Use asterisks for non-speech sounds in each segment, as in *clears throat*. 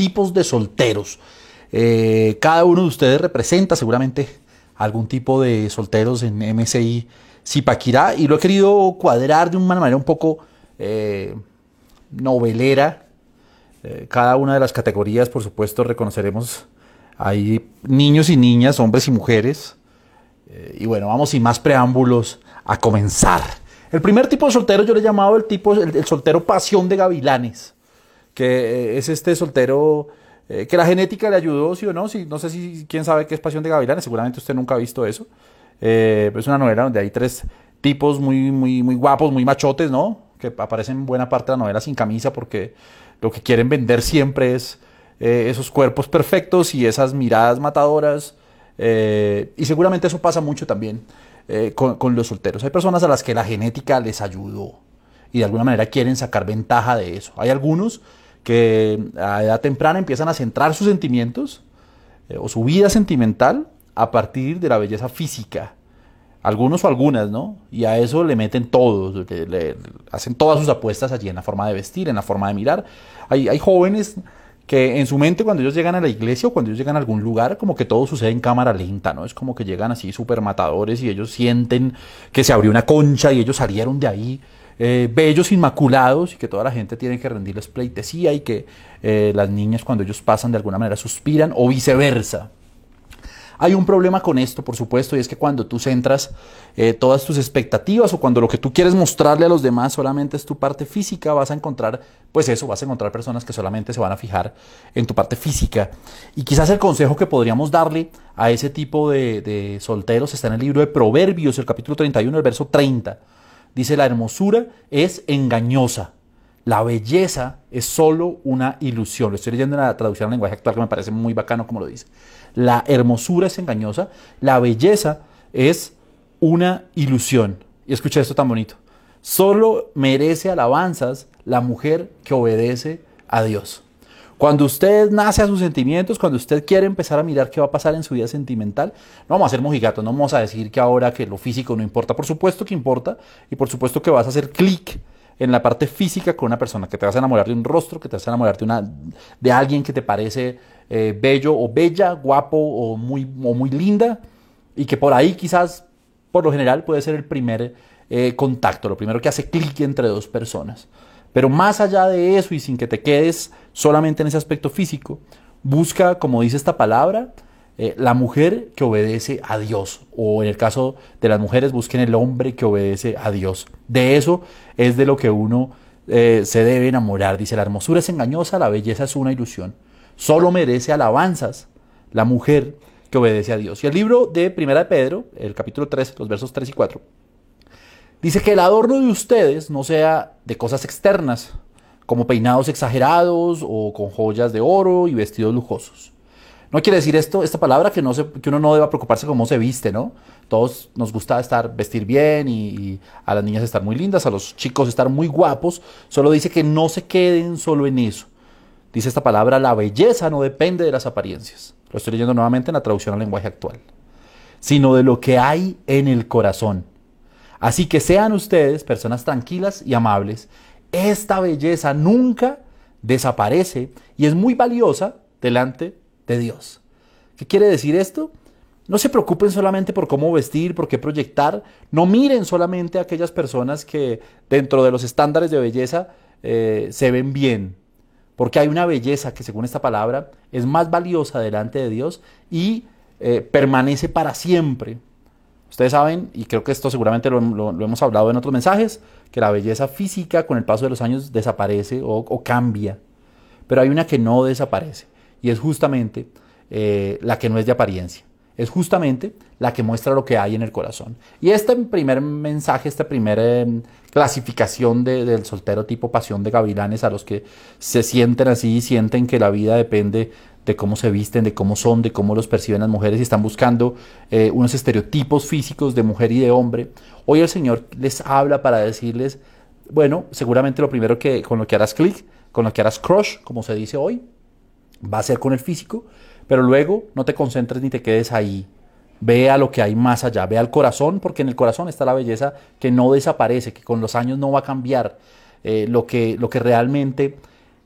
tipos de solteros. Eh, cada uno de ustedes representa seguramente algún tipo de solteros en MSI Zipaquirá y lo he querido cuadrar de una manera un poco eh, novelera. Eh, cada una de las categorías, por supuesto, reconoceremos hay niños y niñas, hombres y mujeres. y bueno, vamos sin más preámbulos a comenzar. El primer tipo de soltero yo le he llamado el tipo, el, soltero pasión de gavilanes, que es este soltero eh, que la genética le ayudó, sí o no, no sé si quién sabe qué es Pasión de Gavilanes, seguramente usted nunca ha visto eso. Eh, es una novela donde hay tres tipos muy, muy, muy guapos, muy machotes, ¿no? Que aparecen en buena parte de la novela sin camisa porque lo que quieren vender siempre es eh, esos cuerpos perfectos y esas miradas matadoras. y seguramente eso pasa mucho también con los solteros. Hay personas a las que la genética les ayudó y de alguna manera quieren sacar ventaja de eso. Hay algunos que a edad temprana empiezan a centrar sus sentimientos eh, o su vida sentimental a partir de la belleza física. Algunos o algunas, ¿no? Y a eso le meten todo, le, hacen todas sus apuestas allí en la forma de vestir, en la forma de mirar. Hay, hay jóvenes que en su mente cuando ellos llegan a la iglesia o cuando ellos llegan a algún lugar, como que todo sucede en cámara lenta, ¿no? Es como que llegan así súper matadores y ellos sienten que se abrió una concha y ellos salieron de ahí eh, bellos, inmaculados y que toda la gente tiene que rendirles pleitesía y que eh, las niñas cuando ellos pasan de alguna manera suspiran o viceversa. Hay un problema con esto, por supuesto, y es que cuando tú centras eh, todas tus expectativas o cuando lo que tú quieres mostrarle a los demás solamente es tu parte física, vas a encontrar, pues eso, vas a encontrar personas que solamente se van a fijar en tu parte física. Y quizás el consejo que podríamos darle a ese tipo de, de solteros está en el libro de Proverbios, el capítulo 31, el verso 30 Dice, la hermosura es engañosa. La belleza es solo una ilusión. Lo estoy leyendo en la traducción al lenguaje actual que me parece muy bacano como lo dice. La hermosura es engañosa. La belleza es una ilusión. Y escucha esto tan bonito. Solo merece alabanzas la mujer que obedece a Dios. Cuando usted nace a sus sentimientos, cuando usted quiere empezar a mirar qué va a pasar en su vida sentimental, no vamos a ser mojigatos, no vamos a decir que ahora que lo físico no importa. Por supuesto que importa y por supuesto que vas a hacer clic en la parte física con una persona, que te vas a enamorar de un rostro, que te vas a enamorar de, una, de alguien que te parece eh, bello o bella, guapo o muy, muy linda y que por ahí quizás, por lo general, puede ser el primer eh, contacto, lo primero que hace clic entre dos personas. Pero más allá de eso y sin que te quedes solamente en ese aspecto físico, busca, como dice esta palabra, eh, la mujer que obedece a Dios. O en el caso de las mujeres, busquen el hombre que obedece a Dios. De eso es de lo que uno eh, se debe enamorar. Dice, la hermosura es engañosa, la belleza es una ilusión. Solo merece alabanzas la mujer que obedece a Dios. Y el libro de Primera de Pedro, el capítulo 3, los versos 3 y 4, Dice que el adorno de ustedes no sea de cosas externas, como peinados exagerados o con joyas de oro y vestidos lujosos. No quiere decir esto, esta palabra que, no se, que uno no deba preocuparse cómo se viste, ¿no? Todos nos gusta estar, vestir bien y, y, a las niñas estar muy lindas, a los chicos estar muy guapos. Solo dice que no se queden solo en eso. Dice esta palabra, la belleza no depende de las apariencias. Lo estoy leyendo nuevamente en la traducción al lenguaje actual. Sino de lo que hay en el corazón. Así que sean ustedes personas tranquilas y amables. Esta belleza nunca desaparece y es muy valiosa delante de Dios. ¿Qué quiere decir esto? No se preocupen solamente por cómo vestir, por qué proyectar. No miren solamente a aquellas personas que dentro de los estándares de belleza eh, se ven bien. Porque hay una belleza que según esta palabra es más valiosa delante de Dios y eh, permanece para siempre. Ustedes saben, y creo que esto seguramente lo, hemos hablado en otros mensajes, que la belleza física con el paso de los años desaparece o, cambia. Pero hay una que no desaparece, y es justamente eh, la que no es de apariencia. Es justamente la que muestra lo que hay en el corazón. Y este primer mensaje, esta primera em, clasificación del soltero tipo pasión de gavilanes a los que se sienten así y sienten que la vida depende de cómo se visten, de cómo son, de cómo los perciben las mujeres y están buscando eh, unos estereotipos físicos de mujer y de hombre. Hoy el Señor les habla para decirles, bueno, seguramente lo primero que con lo que harás clic, con lo que harás crush, como se dice hoy, va a ser con el físico, pero luego no te concentres ni te quedes ahí. Ve a lo que hay más allá, ve al corazón, porque en el corazón está la belleza que no desaparece, que con los años no va a cambiar. Eh, lo, que, lo que realmente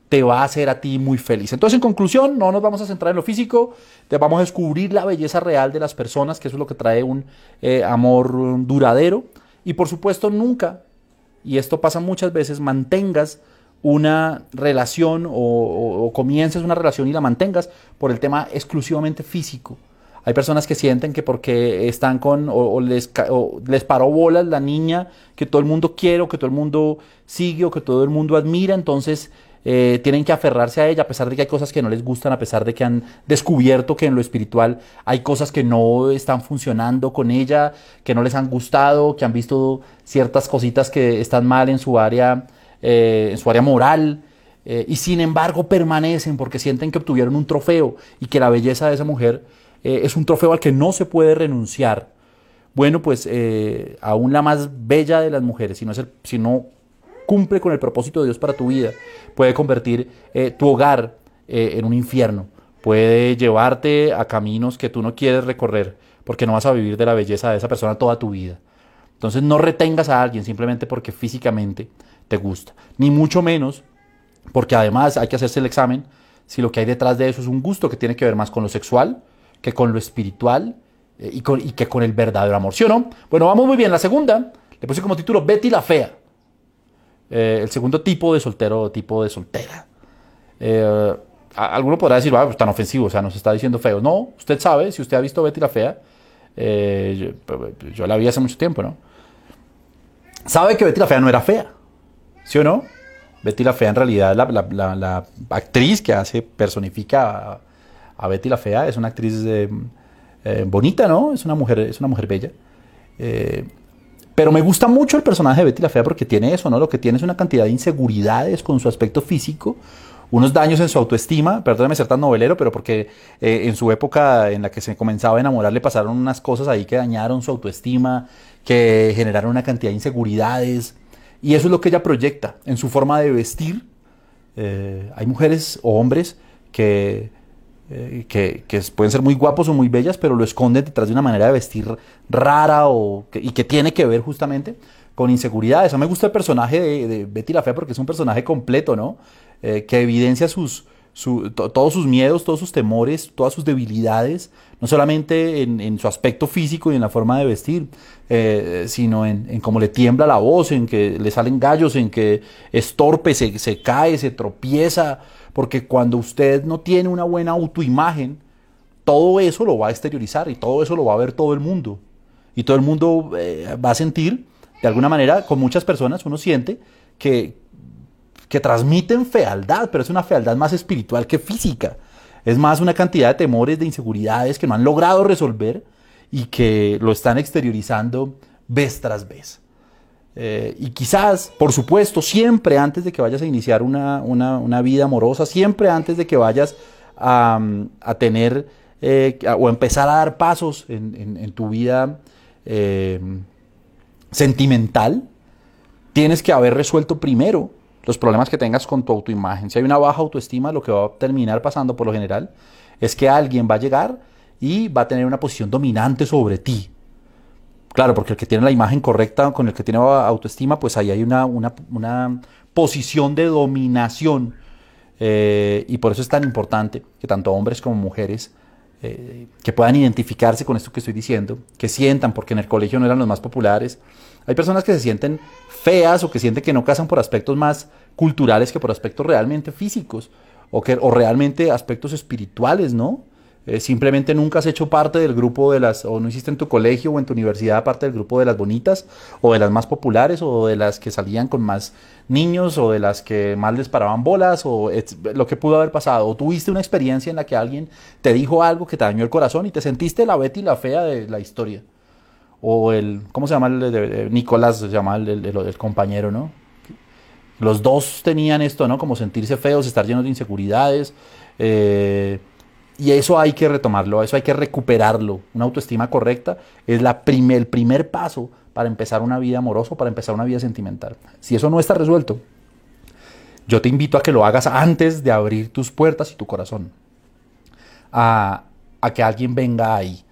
te va a hacer a ti muy feliz. Entonces, en conclusión, no nos vamos a centrar en lo físico, te vamos a descubrir la belleza real de las personas, que eso es lo que trae un eh, amor duradero. Y por supuesto, nunca, y esto pasa muchas veces, mantengas una relación o, comiences una relación y la mantengas por el tema exclusivamente físico. Hay personas que sienten que porque están con o, les, les paró bolas la niña que todo el mundo quiere o que todo el mundo sigue o que todo el mundo admira, entonces eh, tienen que aferrarse a ella a pesar de que hay cosas que no les gustan, a pesar de que han descubierto que en lo espiritual hay cosas que no están funcionando con ella, que no les han gustado, que han visto ciertas cositas que están mal en su área eh, en su área moral, eh, y sin embargo permanecen porque sienten que obtuvieron un trofeo y que la belleza de esa mujer eh, es un trofeo al que no se puede renunciar. Bueno, pues aún la más bella de las mujeres, si no, si no cumple con el propósito de Dios para tu vida, puede convertir tu hogar en un infierno, puede llevarte a caminos que tú no quieres recorrer, porque no vas a vivir de la belleza de esa persona toda tu vida. Entonces no retengas a alguien simplemente porque físicamente te gusta. Ni mucho menos, porque además hay que hacerse el examen si lo que hay detrás de eso es un gusto que tiene que ver más con lo sexual que con lo espiritual eh, y, con, y, que con el verdadero amor. ¿Sí o no? Bueno, vamos muy bien. La segunda, le puse como título Betty la Fea. Eh, el segundo tipo de soltero, tipo de soltera. Eh, alguno podrá decir, ah, pues tan ofensivo, o sea, nos está diciendo feo. No, usted sabe, si usted ha visto Betty la Fea, yo, yo, la vi hace mucho tiempo, ¿no? Sabe que Betty la Fea no era fea. ¿Sí o no? Betty la Fea en realidad, la, la, actriz que hace, personifica a, Betty la Fea, es una actriz eh, eh, bonita, ¿no? Es una mujer, es una mujer bella. Eh, pero me gusta mucho el personaje de Betty la Fea porque tiene eso, ¿no? Lo que tiene es una cantidad de inseguridades con su aspecto físico, unos daños en su autoestima, perdóneme ser tan novelero, pero porque en su época en la que se comenzaba a enamorar le pasaron unas cosas ahí que dañaron su autoestima, que generaron una cantidad de inseguridades. Y eso es lo que ella proyecta en su forma de vestir. Eh, hay mujeres o hombres que, eh, que, que, pueden ser muy guapos o muy bellas, pero lo esconden detrás de una manera de vestir rara o y que tiene que ver justamente con inseguridades. A mí me gusta el personaje de, Betty la Fea porque es un personaje completo, ¿no? Eh, que evidencia sus, todos sus miedos, todos sus temores, todas sus debilidades, no solamente en, su aspecto físico y en la forma de vestir, eh, sino en, cómo le tiembla la voz, en que le salen gallos, en que es torpe, se, cae, se tropieza, porque cuando usted no tiene una buena autoimagen, todo eso lo va a exteriorizar y todo eso lo va a ver todo el mundo. Y todo el mundo eh, va a sentir, de alguna manera, con muchas personas, uno siente que, que transmiten fealdad, pero es una fealdad más espiritual que física. Es más una cantidad de temores, de inseguridades que no han logrado resolver y que lo están exteriorizando vez tras vez. Eh, y quizás, por supuesto, siempre antes de que vayas a iniciar una, vida amorosa, siempre antes de que vayas a, tener eh, o empezar a dar pasos en, tu vida eh, sentimental, tienes que haber resuelto primero los problemas que tengas con tu autoimagen. Si hay una baja autoestima, lo que va a terminar pasando por lo general es que alguien va a llegar y va a tener una posición dominante sobre ti. Claro, porque el que tiene la imagen correcta con el que tiene autoestima, pues ahí hay una, una, posición de dominación. Eh, y por eso es tan importante que tanto hombres como mujeres eh, que puedan identificarse con esto que estoy diciendo, que sientan, porque en el colegio no eran los más populares. Hay personas que se sienten feas o que sienten que no casan por aspectos más culturales que por aspectos realmente físicos o, que, o realmente aspectos espirituales, ¿no? Eh, simplemente nunca has hecho parte del grupo de las, o no hiciste en tu colegio o en tu universidad parte del grupo de las bonitas, o de las más populares, o de las que salían con más niños, o de las que más les paraban bolas, o lo que pudo haber pasado. O tuviste una experiencia en la que alguien te dijo algo que te dañó el corazón y te sentiste la Betty la fea de la historia o el, ¿cómo se llama? El Nicolás se llama el, el, compañero, ¿no? Los dos tenían esto, ¿no? Como sentirse feos, estar llenos de inseguridades. Eh, y eso hay que retomarlo, eso hay que recuperarlo. Una autoestima correcta es la primer, el primer paso para empezar una vida amorosa, para empezar una vida sentimental. Si eso no está resuelto, yo te invito a que lo hagas antes de abrir tus puertas y tu corazón. A, a que alguien venga ahí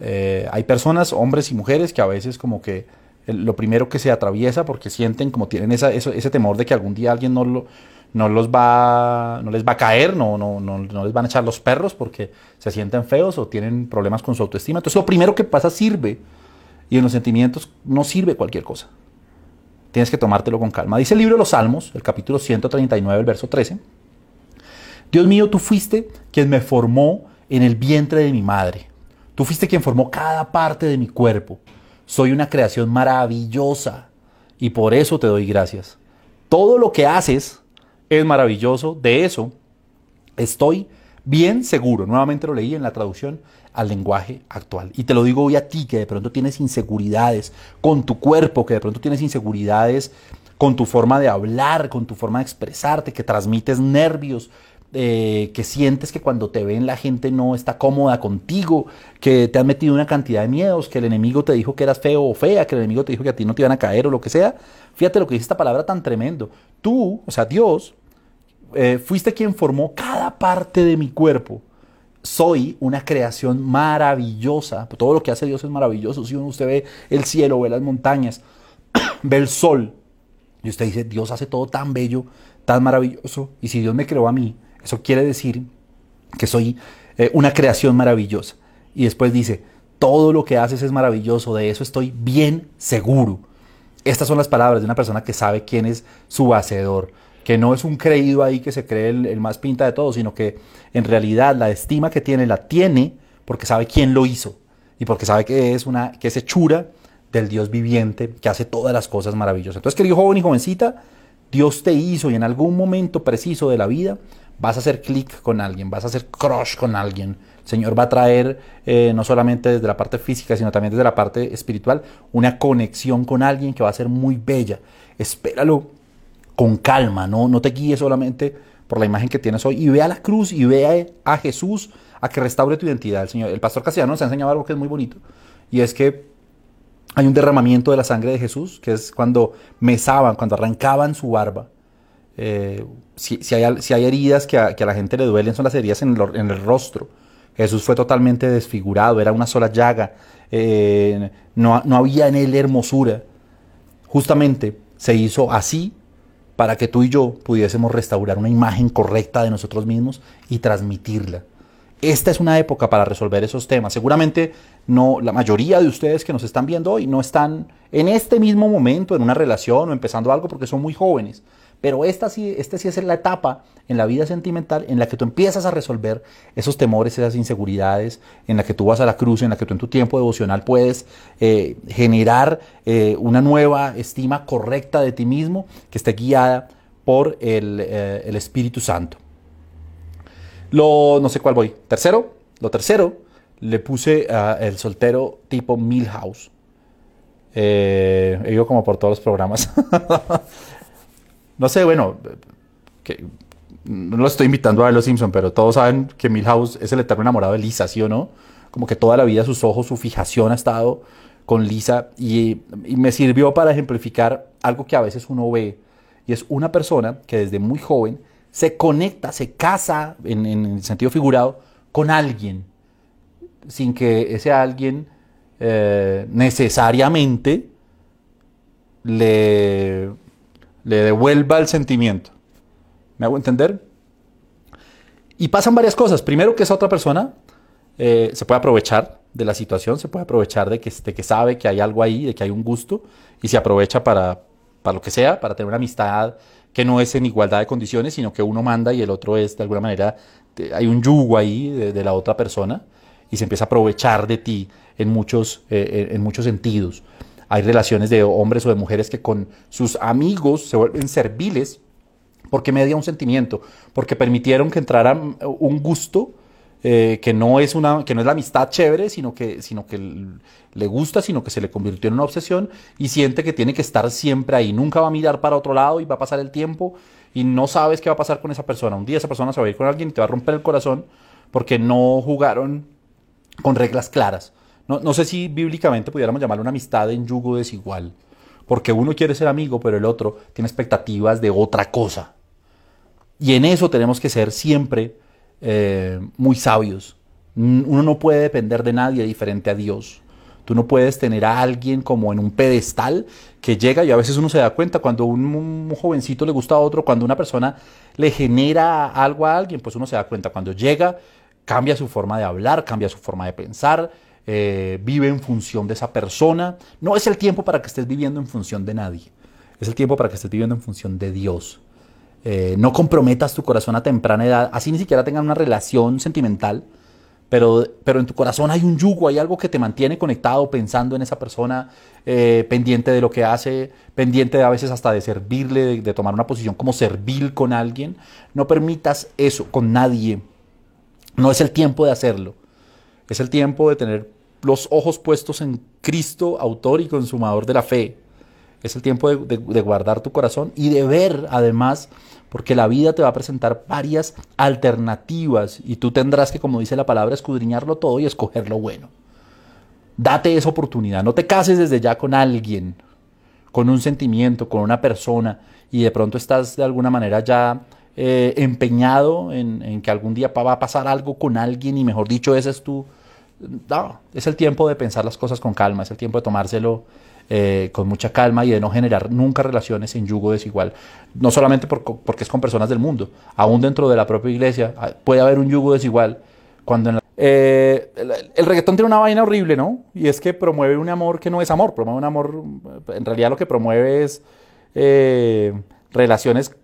eh, hay personas, hombres y mujeres, que a veces como que lo primero que se atraviesa porque sienten como tienen ese temor de que algún día alguien no, lo, no, los va, no les va a caer, no, no, no, no les van a echar los perros porque se sienten feos o tienen problemas con su autoestima. Entonces lo primero que pasa sirve y en los sentimientos no sirve cualquier cosa. Tienes que tomártelo con calma. Dice el libro de los Salmos, el capítulo 139, el verso 13. Dios mío, tú fuiste quien me formó en el vientre de mi madre. Tú fuiste quien formó cada parte de mi cuerpo. Soy una creación maravillosa y por eso te doy gracias. Todo lo que haces es maravilloso. De eso estoy bien seguro. Nuevamente lo leí en la traducción al lenguaje actual. Y te lo digo hoy a ti que de pronto tienes inseguridades con tu cuerpo, que de pronto tienes inseguridades con tu forma de hablar, con tu forma de expresarte, que transmites nervios, eh, que sientes que cuando te ven la gente no está cómoda contigo, que te has metido una cantidad de miedos, que el enemigo te dijo que eras feo o fea, que el enemigo te dijo que a ti no te iban a caer o lo que sea. Fíjate lo que dice esta palabra tan tremendo. Tú, o sea, Dios, eh, fuiste quien formó cada parte de mi cuerpo. Soy una creación maravillosa. Todo lo que hace Dios es maravilloso. Si usted ve el cielo, ve las montañas, *clears throat* ve el sol, y usted dice, Dios hace todo tan bello, tan maravilloso. Y si Dios me creó a mí, eso quiere decir que soy eh, una creación maravillosa. Y después dice, todo lo que haces es maravilloso, de eso estoy bien seguro. Estas son las palabras de una persona que sabe quién es su hacedor, que no es un creído ahí que se cree el, más pinta de todo, sino que en realidad la estima que tiene la tiene porque sabe quién lo hizo y porque sabe que es una que es hechura del Dios viviente que hace todas las cosas maravillosas. Entonces, querido joven y jovencita, Dios te hizo y en algún momento preciso de la vida vas a hacer clic con alguien, vas a hacer crush con alguien. El Señor va a traer, eh, no solamente desde la parte física, sino también desde la parte espiritual, una conexión con alguien que va a ser muy bella. Espéralo con calma, no, no te guíes solamente por la imagen que tienes hoy y ve a la cruz y ve a, Jesús a que restaure tu identidad. El, Señor, el pastor Castellano nos ha enseñado algo que es muy bonito y es que hay un derramamiento de la sangre de Jesús, que es cuando mesaban, cuando arrancaban su barba eh, si, hay, heridas que a, la gente le duelen, son las heridas en el, rostro. Jesús fue totalmente desfigurado, era una sola llaga, eh, no, no había en él hermosura. Justamente se hizo así para que tú y yo pudiésemos restaurar una imagen correcta de nosotros mismos y transmitirla. Esta es una época para resolver esos temas. Seguramente no, la mayoría de ustedes que nos están viendo hoy no están en este mismo momento en una relación o empezando algo porque son muy jóvenes. Pero esta sí, esta sí es la etapa en la vida sentimental en la que tú empiezas a resolver esos temores, esas inseguridades, en la que tú vas a la cruz, en la que tú en tu tiempo devocional puedes eh, generar eh, una nueva estima correcta de ti mismo que esté guiada por el, eh, Espíritu Santo. Lo, no sé cuál voy. Tercero, lo tercero, le puse el soltero tipo Milhouse. he ido como por todos los programas. *laughs* no sé, bueno, no lo estoy invitando a ver Los Simpson, pero todos saben que Milhouse es el eterno enamorado de Lisa, ¿sí o no? Como que toda la vida sus ojos, su fijación ha estado con Lisa y, me sirvió para ejemplificar algo que a veces uno ve y es una persona que desde muy joven se conecta, se casa en, el sentido figurado con alguien sin que ese alguien eh, necesariamente le le devuelva el sentimiento. ¿Me hago entender? Y pasan varias cosas. Primero que esa otra persona eh, se puede aprovechar de la situación, se puede aprovechar de que, que sabe que hay algo ahí, de que hay un gusto, y se aprovecha para, para lo que sea, para tener una amistad que no es en igualdad de condiciones, sino que uno manda y el otro es, de alguna manera, hay un yugo ahí de, la otra persona y se empieza a aprovechar de ti en muchos, eh, en muchos sentidos. Hay relaciones de hombres o de mujeres que con sus amigos se vuelven serviles porque media un sentimiento, porque permitieron que entrara un gusto eh, que, no es una, que no es la amistad chévere, sino que, sino que le gusta, sino que se le convirtió en una obsesión y siente que tiene que estar siempre ahí. Nunca va a mirar para otro lado y va a pasar el tiempo y no sabes qué va a pasar con esa persona. Un día esa persona se va a ir con alguien y te va a romper el corazón porque no jugaron con reglas claras. No, sé si bíblicamente pudiéramos llamarlo una amistad en yugo desigual, porque uno quiere ser amigo, pero el otro tiene expectativas de otra cosa. Y en eso tenemos que ser siempre eh, muy sabios. Uno no puede depender de nadie diferente a Dios. Tú no puedes tener a alguien como en un pedestal que llega y a veces uno se da cuenta cuando un, un, jovencito le gusta a otro, cuando una persona le genera algo a alguien, pues uno se da cuenta cuando llega, cambia su forma de hablar, cambia su forma de pensar, eh, vive en función de esa persona. No es el tiempo para que estés viviendo en función de nadie, es el tiempo para que estés viviendo en función de Dios. Eh, no comprometas tu corazón a temprana edad, así ni siquiera tengan una relación sentimental, pero, pero en tu corazón hay un yugo, hay algo que te mantiene conectado pensando en esa persona, eh, pendiente de lo que hace, pendiente de a veces hasta de servirle, de, de tomar una posición como servil con alguien. No permitas eso con nadie. No es el tiempo de hacerlo. Es el tiempo de tener los ojos puestos en Cristo, autor y consumador de la fe. Es el tiempo de, guardar tu corazón y de ver además, porque la vida te va a presentar varias alternativas y tú tendrás que, como dice la palabra, escudriñarlo todo y escoger lo bueno. Date esa oportunidad, no te cases desde ya con alguien, con un sentimiento, con una persona y de pronto estás de alguna manera ya eh, empeñado en, en, que algún día va a pasar algo con alguien y mejor dicho, ese es tu... No, es el tiempo de pensar las cosas con calma, es el tiempo de tomárselo eh, con mucha calma y de no generar nunca relaciones en yugo desigual. No solamente por, porque es con personas del mundo, aún dentro de la propia iglesia ah, puede haber un yugo desigual. Cuando eh, el, reggaetón tiene una vaina horrible, ¿no? Y es que promueve un amor que no es amor, promueve un amor, en realidad lo que promueve es eh, relaciones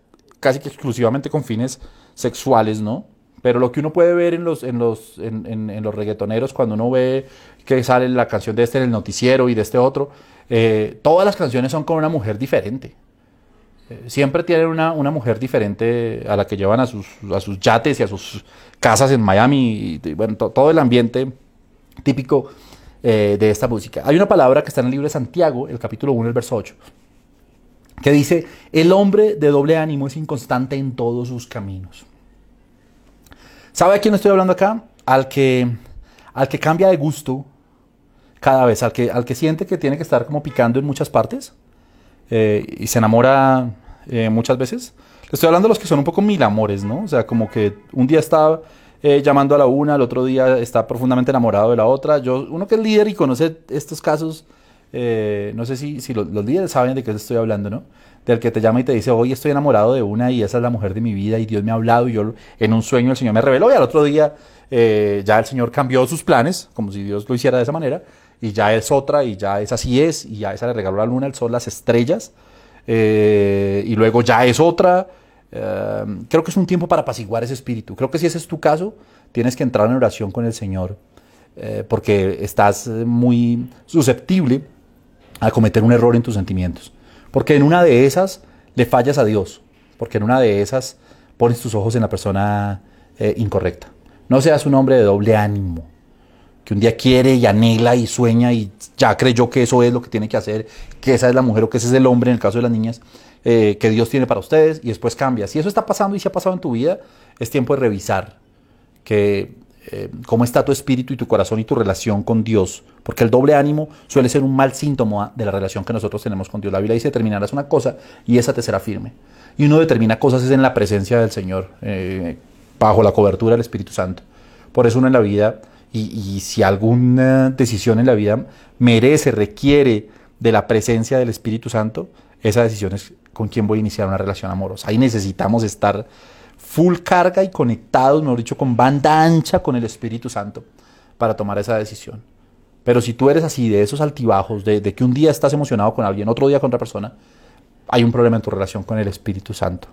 casi que exclusivamente con fines sexuales, ¿no? Pero lo que uno puede ver en los, en los, en, en, los reggaetoneros, cuando uno ve que sale la canción de este en el noticiero y de este otro, eh, todas las canciones son con una mujer diferente. Eh, siempre tienen una, una, mujer diferente a la que llevan a sus, a sus yates y a sus casas en Miami. Y, bueno, todo el ambiente típico eh, de esta música. Hay una palabra que está en el libro de Santiago, el capítulo 1, el verso 8, que dice, el hombre de doble ánimo es inconstante en todos sus caminos. ¿Sabe a quién estoy hablando acá? Al que, al que cambia de gusto cada vez, al que, al que siente que tiene que estar como picando en muchas partes eh, y se enamora eh, muchas veces. Le estoy hablando de los que son un poco mil amores, ¿no? O sea, como que un día está eh, llamando a la una, el otro día está profundamente enamorado de la otra. Yo, uno que es líder y conoce estos casos, no sé si, si los, líderes saben de qué estoy hablando, ¿no? Del que te llama y te dice, hoy estoy enamorado de una y esa es la mujer de mi vida y Dios me ha hablado y yo en un sueño el Señor me reveló y al otro día ya el Señor cambió sus planes, como si Dios lo hiciera de esa manera y ya es otra y ya es así es y ya esa le regaló la luna, el sol, las estrellas eh, y luego ya es otra. Eh, creo que es un tiempo para apaciguar ese espíritu. Creo que si ese es tu caso, tienes que entrar en oración con el Señor eh, porque estás muy susceptible a cometer un error en tus sentimientos. Porque en una de esas le fallas a Dios, porque en una de esas pones tus ojos en la persona incorrecta. No seas un hombre de doble ánimo que un día quiere y anhela y sueña y ya creyó que eso es lo que tiene que hacer, que esa es la mujer o que ese es el hombre en el caso de las niñas, eh, que Dios tiene para ustedes y después cambia. Si eso está pasando y se ha pasado en tu vida, es tiempo de revisar que, eh, cómo está tu espíritu y tu corazón y tu relación con Dios, porque el doble ánimo suele ser un mal síntoma de la relación que nosotros tenemos con Dios. La Biblia dice, determinarás una cosa y esa te será firme. Y uno determina cosas es en la presencia del Señor, eh, bajo la cobertura del Espíritu Santo. Por eso uno en la vida y, si alguna decisión en la vida merece, requiere de la presencia del Espíritu Santo, esa decisión es con quién voy a iniciar una relación amorosa. Ahí necesitamos estar full carga y conectados, mejor dicho, con banda ancha con el Espíritu Santo para tomar esa decisión. Pero si tú eres así, de esos altibajos, de, que un día estás emocionado con alguien, otro día con otra persona, hay un problema en tu relación con el Espíritu Santo.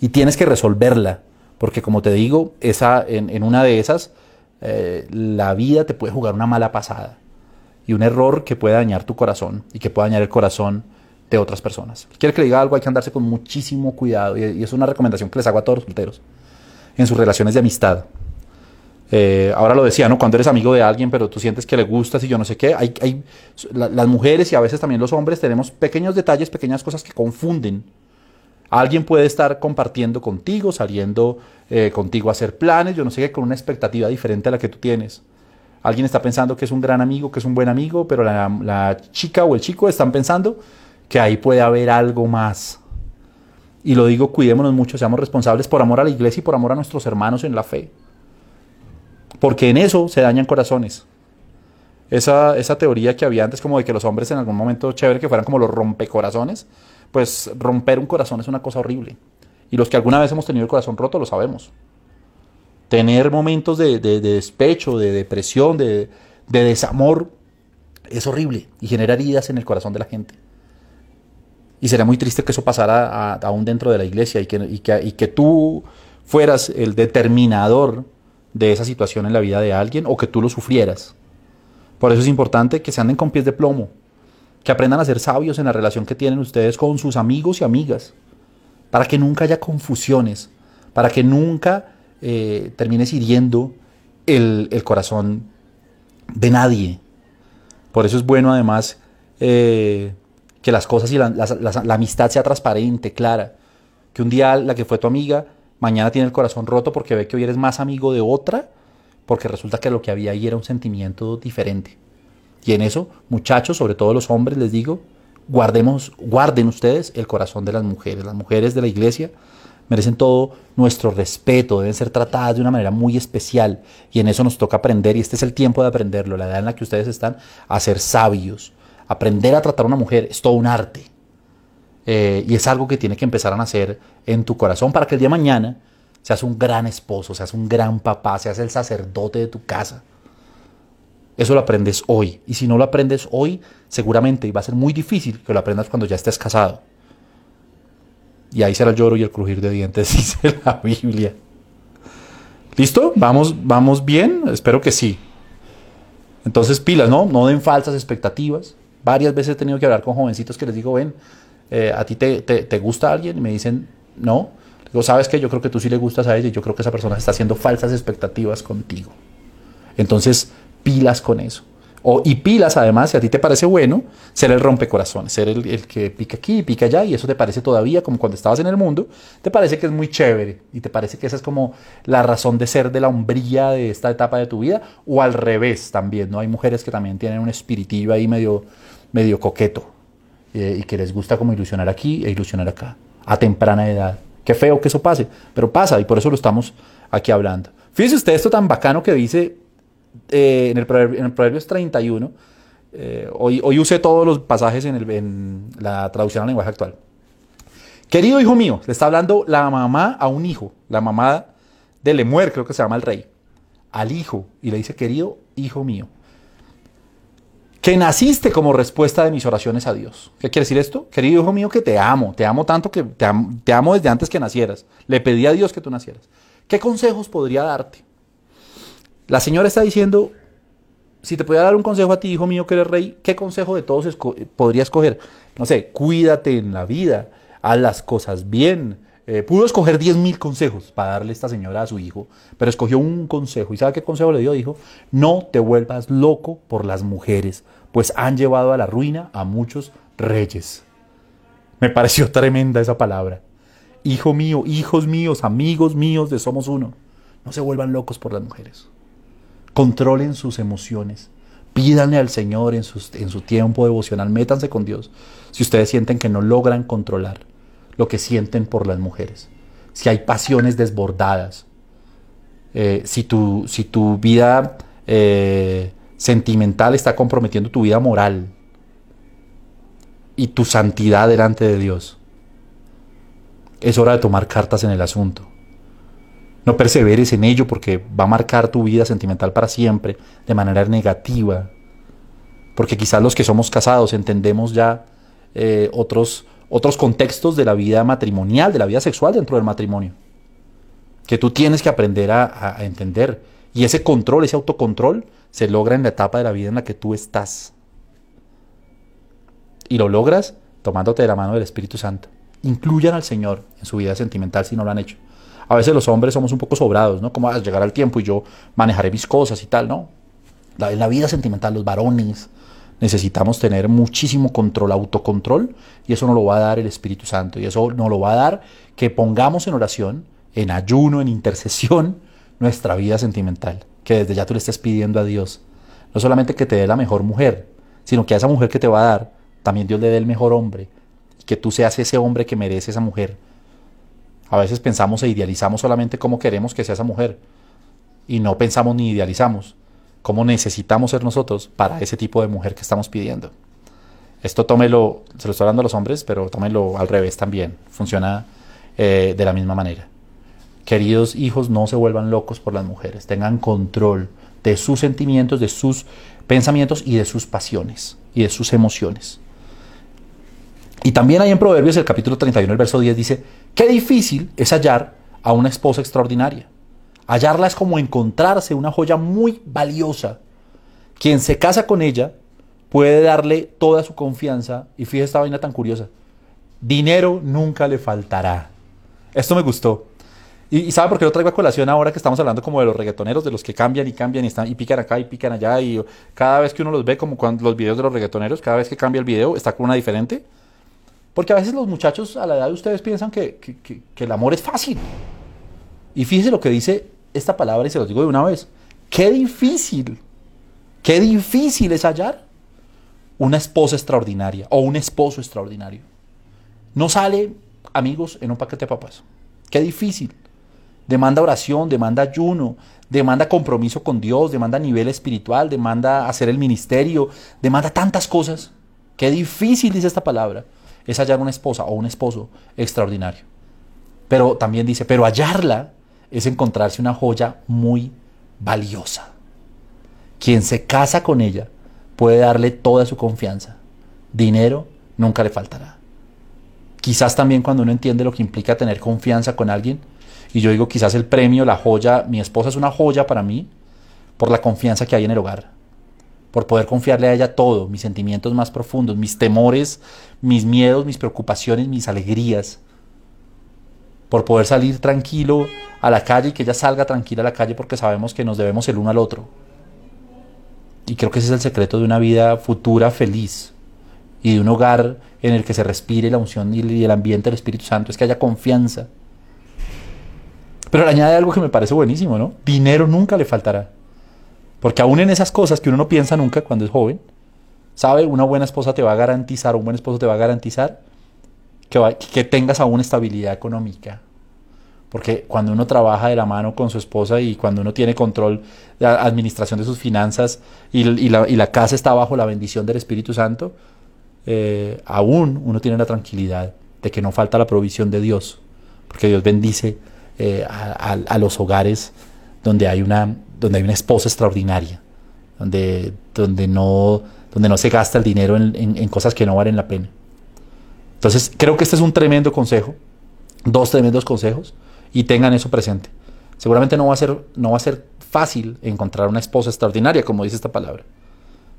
Y tienes que resolverla, porque como te digo, esa, en una de esas eh, la vida te puede jugar una mala pasada y un error que puede dañar tu corazón y que puede dañar el corazón de otras personas. Quiere que le diga algo, hay que andarse con muchísimo cuidado y, es una recomendación que les hago a todos los solteros en sus relaciones de amistad. Eh, ahora lo decía, ¿no? Cuando eres amigo de alguien, pero tú sientes que le gustas y yo no sé qué, hay, las mujeres y a veces también los hombres tenemos pequeños detalles, pequeñas cosas que confunden Alguien puede estar compartiendo contigo, saliendo eh, contigo a hacer planes, yo no sé qué, con una expectativa diferente a la que tú tienes. Alguien está pensando que es un gran amigo, que es un buen amigo, pero la, chica o el chico están pensando que ahí puede haber algo más. Y lo digo, cuidémonos mucho, seamos responsables por amor a la iglesia y por amor a nuestros hermanos en la fe. Porque en eso se dañan corazones. esa, esa teoría que había antes como de que los hombres en algún momento chévere que fueran como los rompecorazones, pues romper un corazón es una cosa horrible. Y los que alguna vez hemos tenido el corazón roto lo sabemos. Tener momentos de, despecho, de depresión, de, desamor, es horrible y genera heridas en el corazón de la gente. Y sería muy triste que eso pasara aún dentro de la iglesia y que, y que tú fueras el determinador de esa situación en la vida de alguien o que tú lo sufrieras. Por eso es importante que se anden con pies de plomo, que aprendan a ser sabios en la relación que tienen ustedes con sus amigos y amigas, para que nunca haya confusiones, para que nunca eh, termines hiriendo el, corazón de nadie. Por eso es bueno además eh, que las cosas y la, la amistad sea transparente, clara, que un día la que fue tu amiga mañana tiene el corazón roto porque ve que hoy eres más amigo de otra, porque resulta que lo que había ahí era un sentimiento diferente. Y en eso, muchachos, sobre todo los hombres, les digo, guardemos, guarden ustedes el corazón de las mujeres. Las mujeres de la iglesia merecen todo nuestro respeto, deben ser tratadas de una manera muy especial y en eso nos toca aprender y este es el tiempo de aprenderlo, la edad en la que ustedes están, a ser sabios. Aprender a tratar a una mujer es todo un arte. Eh, y es algo que tiene que empezar a nacer en tu corazón para que el día de mañana seas un gran esposo, seas un gran papá, seas el sacerdote de tu casa. Eso lo aprendes hoy. Y si no lo aprendes hoy, seguramente va a ser muy difícil que lo aprendas cuando ya estés casado. Y ahí será el lloro y el crujir de dientes, *laughs* dice la Biblia. ¿Listo? ¿Vamos, vamos bien? Espero que sí. Entonces, pilas, ¿no? No den falsas expectativas. Varias veces he tenido que hablar con jovencitos que les digo, ven, eh, ¿a ti te, te, gusta alguien? Y me dicen, no. Digo, ¿sabes qué? Yo creo que tú sí le gustas a ella y yo creo que esa persona está haciendo falsas expectativas contigo. Entonces, pilas con eso. O, y pilas, además, si a ti te parece bueno, ser el rompecorazones, ser el, el, que pica aquí y pica allá, y eso te parece todavía como cuando estabas en el mundo, te parece que es muy chévere, y te parece que esa es como la razón de ser de la hombría de esta etapa de tu vida, o al revés también, ¿no? Hay mujeres que también tienen un espiritillo ahí medio, medio coqueto, eh, y que les gusta como ilusionar aquí e ilusionar acá, a temprana edad. Qué feo que eso pase, pero pasa y por eso lo estamos aquí hablando. Fíjese usted esto tan bacano que dice eh, en, el Proverbios 31. Eh, hoy, hoy usé todos los pasajes en, la traducción al lenguaje actual. Querido hijo mío, le está hablando la mamá a un hijo, la mamá de Lemuer, creo que se llama el rey, al hijo, y le dice, querido hijo mío que naciste como respuesta de mis oraciones a Dios. ¿Qué quiere decir esto? Querido hijo mío, que te amo, te amo tanto que te amo, desde antes que nacieras. Le pedí a Dios que tú nacieras. ¿Qué consejos podría darte? La señora está diciendo, si te pudiera dar un consejo a ti, hijo mío, que eres rey, ¿qué consejo de todos podría escoger? No sé, cuídate en la vida, haz las cosas bien. Eh, pudo escoger 10.000 consejos para darle esta señora a su hijo, pero escogió un consejo. ¿Y sabe qué consejo le dio? Dijo, no te vuelvas loco por las mujeres, pues han llevado a la ruina a muchos reyes. Me pareció tremenda esa palabra. Hijo mío, hijos míos, amigos míos de Somos Uno, no se vuelvan locos por las mujeres. Controlen sus emociones. Pídanle al Señor en, en su tiempo devocional, métanse con Dios. Si ustedes sienten que no logran controlar lo que sienten por las mujeres. Si hay pasiones desbordadas. Eh, si, tu, si tu vida eh, sentimental está comprometiendo tu vida moral y tu santidad delante de Dios. Es hora de tomar cartas en el asunto. No perseveres en ello porque va a marcar tu vida sentimental para siempre de manera negativa. Porque quizás los que somos casados entendemos ya eh, otros, otros contextos de la vida matrimonial, de la vida sexual dentro del matrimonio. Que tú tienes que aprender a entender. Y ese control, ese autocontrol, se logra en la etapa de la vida en la que tú estás. Y lo logras tomándote de la mano del Espíritu Santo. Incluyan al Señor en su vida sentimental si no lo han hecho. A veces los hombres somos un poco sobrados, ¿no? Como a ah, llegar al tiempo y yo manejaré mis cosas y tal, ¿no? En la vida sentimental, los varones necesitamos tener muchísimo control, autocontrol, y eso nos lo va a dar el Espíritu Santo. Y eso nos lo va a dar que pongamos en oración, en ayuno, en intercesión, nuestra vida sentimental que desde ya tú le estés pidiendo a Dios. No solamente que te dé la mejor mujer, sino que a esa mujer que te va a dar, también Dios le dé el mejor hombre. Que tú seas ese hombre que merece esa mujer. A veces pensamos e idealizamos solamente cómo queremos que sea esa mujer. Y no pensamos ni idealizamos. cómo necesitamos ser nosotros para ese tipo de mujer que estamos pidiendo. Esto tómelo, se lo estoy hablando a los hombres, pero tómelo al revés también. Funciona eh, de la misma manera. Queridos hijos, no se vuelvan locos por las mujeres. Tengan control de sus sentimientos, de sus pensamientos y de sus pasiones y de sus emociones. Y también hay en Proverbios el capítulo 31, el verso 10 dice, qué difícil es hallar a una esposa extraordinaria. Hallarla es como encontrarse una joya muy valiosa. Quien se casa con ella puede darle toda su confianza. Y fíjese esta vaina tan curiosa. Dinero nunca le faltará. Esto me gustó. Y, ¿sabe por qué lo traigo a colación ahora que estamos hablando como de los reggaetoneros, de los que cambian y cambian y, están, y pican acá y pican allá? Y cada vez que uno los ve, como cuando los videos de los reggaetoneros, cada vez que cambia el video está con una diferente. Porque a veces los muchachos a la edad de ustedes piensan que, el amor es fácil. Y fíjese lo que dice esta palabra y se los digo de una vez. Qué difícil, qué difícil es hallar una esposa extraordinaria o un esposo extraordinario. No sale, amigos, en un paquete de papas. Qué difícil. Demanda oración, demanda ayuno, demanda compromiso con Dios, demanda nivel espiritual, demanda hacer el ministerio, demanda tantas cosas. Qué difícil, dice esta palabra, es hallar una esposa o un esposo extraordinario. Pero también dice, pero hallarla es encontrarse una joya muy valiosa. Quien se casa con ella puede darle toda su confianza. Dinero nunca le faltará. Quizás también cuando uno entiende lo que implica tener confianza con alguien, y yo digo quizás el premio, la joya, mi esposa es una joya para mí por la confianza que hay en el hogar, por poder confiarle a ella todo, mis sentimientos más profundos, mis temores, mis miedos, mis preocupaciones, mis alegrías, por poder salir tranquilo a la calle y que ella salga tranquila a la calle porque sabemos que nos debemos el uno al otro. Y creo que ese es el secreto de una vida futura feliz y de un hogar en el que se respire la unción y el ambiente del Espíritu Santo, es que haya confianza. Pero le añade algo que me parece buenísimo, ¿no? Dinero nunca le faltará. Porque aún en esas cosas que uno no piensa nunca cuando es joven, ¿sabe? Una buena esposa te va a garantizar, un buen esposo te va a garantizar que, que tengas aún estabilidad económica. Porque cuando uno trabaja de la mano con su esposa y cuando uno tiene control de la administración de sus finanzas y, la, casa está bajo la bendición del Espíritu Santo, eh, aún uno tiene la tranquilidad de que no falta la provisión de Dios. Porque Dios bendice eh, a, los hogares donde hay una, donde hay una esposa extraordinaria, donde, donde, no, donde no se gasta el dinero en cosas que no valen la pena. Entonces, creo que este es un tremendo consejo, dos tremendos consejos, y tengan eso presente. Seguramente no va a ser, no va a ser fácil encontrar una esposa extraordinaria, como dice esta palabra,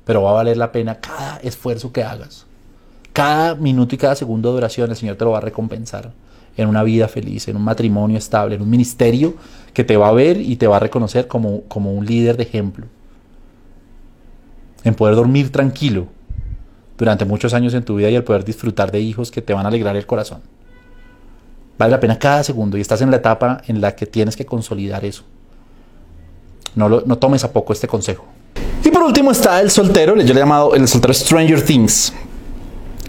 pero va a valer la pena cada esfuerzo que hagas. Cada minuto y cada segundo de oración el Señor te lo va a recompensar en una vida feliz, en un matrimonio estable, en un ministerio que te va a ver y te va a reconocer como, como un líder de ejemplo. En poder dormir tranquilo, durante muchos años en tu vida y el poder disfrutar de hijos que te van a alegrar el corazón. Vale la pena cada segundo y estás en la etapa en la que tienes que consolidar eso. No, no tomes a poco este consejo. Y por último está el soltero, yo le he llamado el soltero Stranger Things.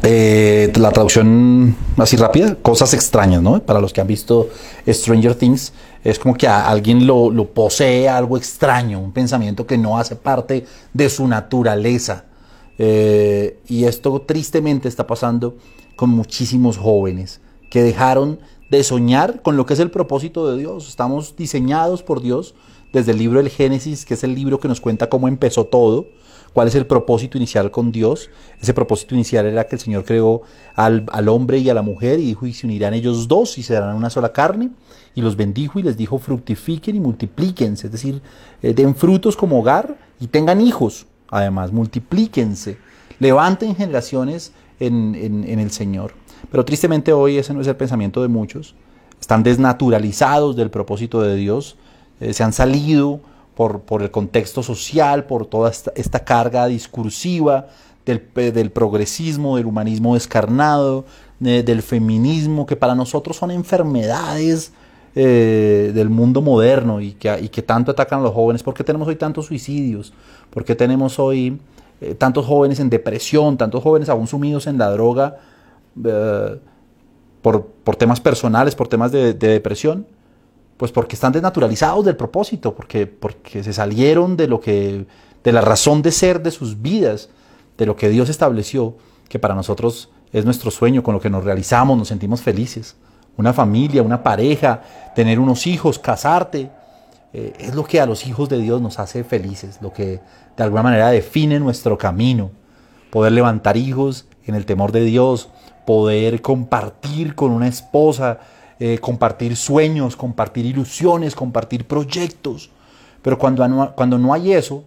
Eh, la traducción así rápida, cosas extrañas, ¿no? Para los que han visto Stranger Things, es como que alguien lo, lo posee algo extraño, un pensamiento que no hace parte de su naturaleza. Eh, y esto tristemente está pasando con muchísimos jóvenes que dejaron de soñar con lo que es el propósito de Dios. Estamos diseñados por Dios desde el libro del Génesis, que es el libro que nos cuenta cómo empezó todo, cuál es el propósito inicial con Dios. Ese propósito inicial era que el Señor creó al, hombre y a la mujer y dijo, y se unirán ellos dos y serán una sola carne. Y los bendijo y les dijo, fructifiquen y multiplíquense, es decir, eh, den frutos como hogar y tengan hijos además, multiplíquense, levanten generaciones en, el Señor. Pero tristemente hoy ese no es el pensamiento de muchos. Están desnaturalizados del propósito de Dios, eh, se han salido por, el contexto social, por toda esta, carga discursiva del, del, progresismo, del humanismo descarnado, eh, del feminismo, que para nosotros son enfermedades eh, del mundo moderno y que, tanto atacan a los jóvenes. ¿Por qué tenemos hoy tantos suicidios? ¿Por qué tenemos hoy eh, tantos jóvenes en depresión, tantos jóvenes aún sumidos en la droga eh, por, temas personales, por temas de, depresión? Pues porque están desnaturalizados del propósito, porque, porque se salieron de lo que, de la razón de ser de sus vidas, de lo que Dios estableció, que para nosotros es nuestro sueño, con lo que nos realizamos, nos sentimos felices. Una familia, una pareja, tener unos hijos, casarte, eh, es lo que a los hijos de Dios nos hace felices, lo que de alguna manera define nuestro camino. Poder levantar hijos en el temor de Dios, poder compartir con una esposa, eh, compartir sueños, compartir ilusiones, compartir proyectos. Pero cuando no, cuando no hay eso,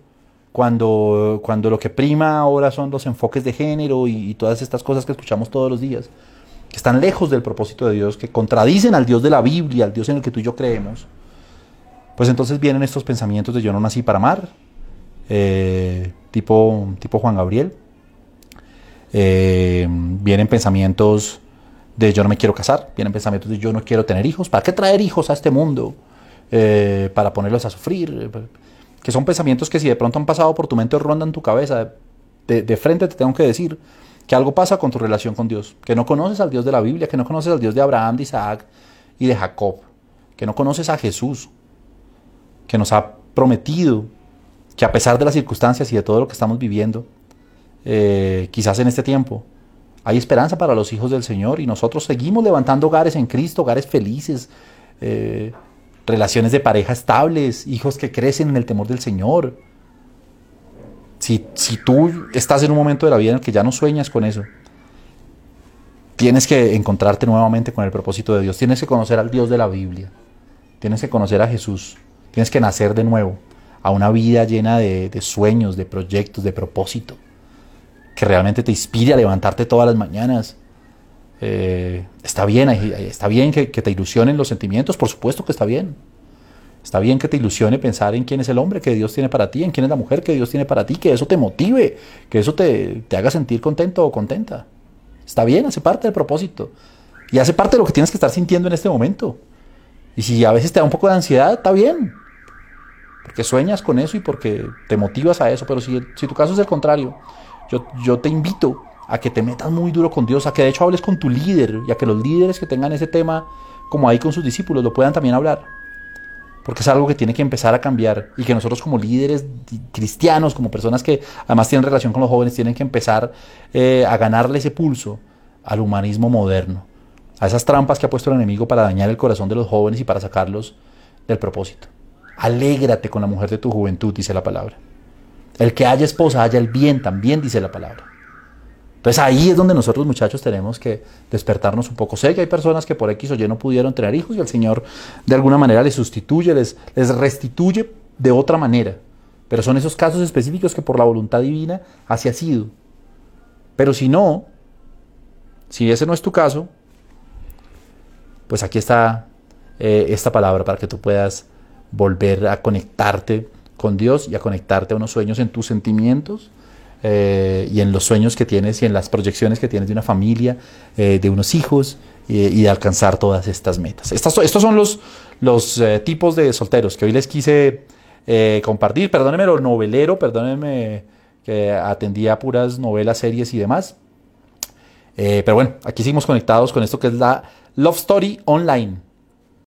cuando, cuando lo que prima ahora son los enfoques de género y, todas estas cosas que escuchamos todos los días, que están lejos del propósito de Dios, que contradicen al Dios de la Biblia, al Dios en el que tú y yo creemos, pues entonces vienen estos pensamientos de yo no nací para amar, eh, tipo, tipo Juan Gabriel. Eh, vienen pensamientos de yo no me quiero casar, vienen pensamientos de yo no quiero tener hijos. ¿Para qué traer hijos a este mundo? Eh, para ponerlos a sufrir. Que son pensamientos que si de pronto han pasado por tu mente o rondan tu cabeza, de, de frente te tengo que decir que algo pasa con tu relación con Dios, que no conoces al Dios de la Biblia, que no conoces al Dios de Abraham, de Isaac y de Jacob, que no conoces a Jesús, que nos ha prometido que a pesar de las circunstancias y de todo lo que estamos viviendo, eh, quizás en este tiempo, hay esperanza para los hijos del Señor y nosotros seguimos levantando hogares en Cristo, hogares felices, eh, relaciones de pareja estables, hijos que crecen en el temor del Señor. Si, si tú estás en un momento de la vida en el que ya no sueñas con eso, tienes que encontrarte nuevamente con el propósito de Dios, tienes que conocer al Dios de la Biblia, tienes que conocer a Jesús. Tienes que nacer de nuevo a una vida llena de, sueños, de proyectos, de propósito, que realmente te inspire a levantarte todas las mañanas. Eh, está bien, está bien que, te ilusionen los sentimientos, por supuesto que está bien. Está bien que te ilusione pensar en quién es el hombre que Dios tiene para ti, en quién es la mujer que Dios tiene para ti, que eso te motive, que eso te, haga sentir contento o contenta. Está bien, hace parte del propósito. Y hace parte de lo que tienes que estar sintiendo en este momento. Y si a veces te da un poco de ansiedad, está bien porque sueñas con eso y porque te motivas a eso, pero si, si tu caso es el contrario, yo, te invito a que te metas muy duro con Dios, a que de hecho hables con tu líder y a que los líderes que tengan ese tema como ahí con sus discípulos lo puedan también hablar. Porque es algo que tiene que empezar a cambiar y que nosotros como líderes cristianos, como personas que además tienen relación con los jóvenes, tienen que empezar eh, a ganarle ese pulso al humanismo moderno, a esas trampas que ha puesto el enemigo para dañar el corazón de los jóvenes y para sacarlos del propósito. Alégrate con la mujer de tu juventud, dice la palabra. El que haya esposa haya el bien, también dice la palabra. Entonces ahí es donde nosotros muchachos tenemos que despertarnos un poco. Sé que hay personas que por X o Y no pudieron tener hijos y el Señor de alguna manera les sustituye, les, les restituye de otra manera. Pero son esos casos específicos que por la voluntad divina así ha sido. Pero si no, si ese no es tu caso, pues aquí está eh, esta palabra para que tú puedas volver a conectarte con Dios y a conectarte a unos sueños en tus sentimientos eh, y en los sueños que tienes y en las proyecciones que tienes de una familia, eh, de unos hijos y de alcanzar todas estas metas. Estas, estos son los, los eh, tipos de solteros que hoy les quise compartir. Perdónenme lo novelero, perdónenme que atendía puras novelas, series y demás. pero bueno, aquí seguimos conectados con esto que es la Love Story Online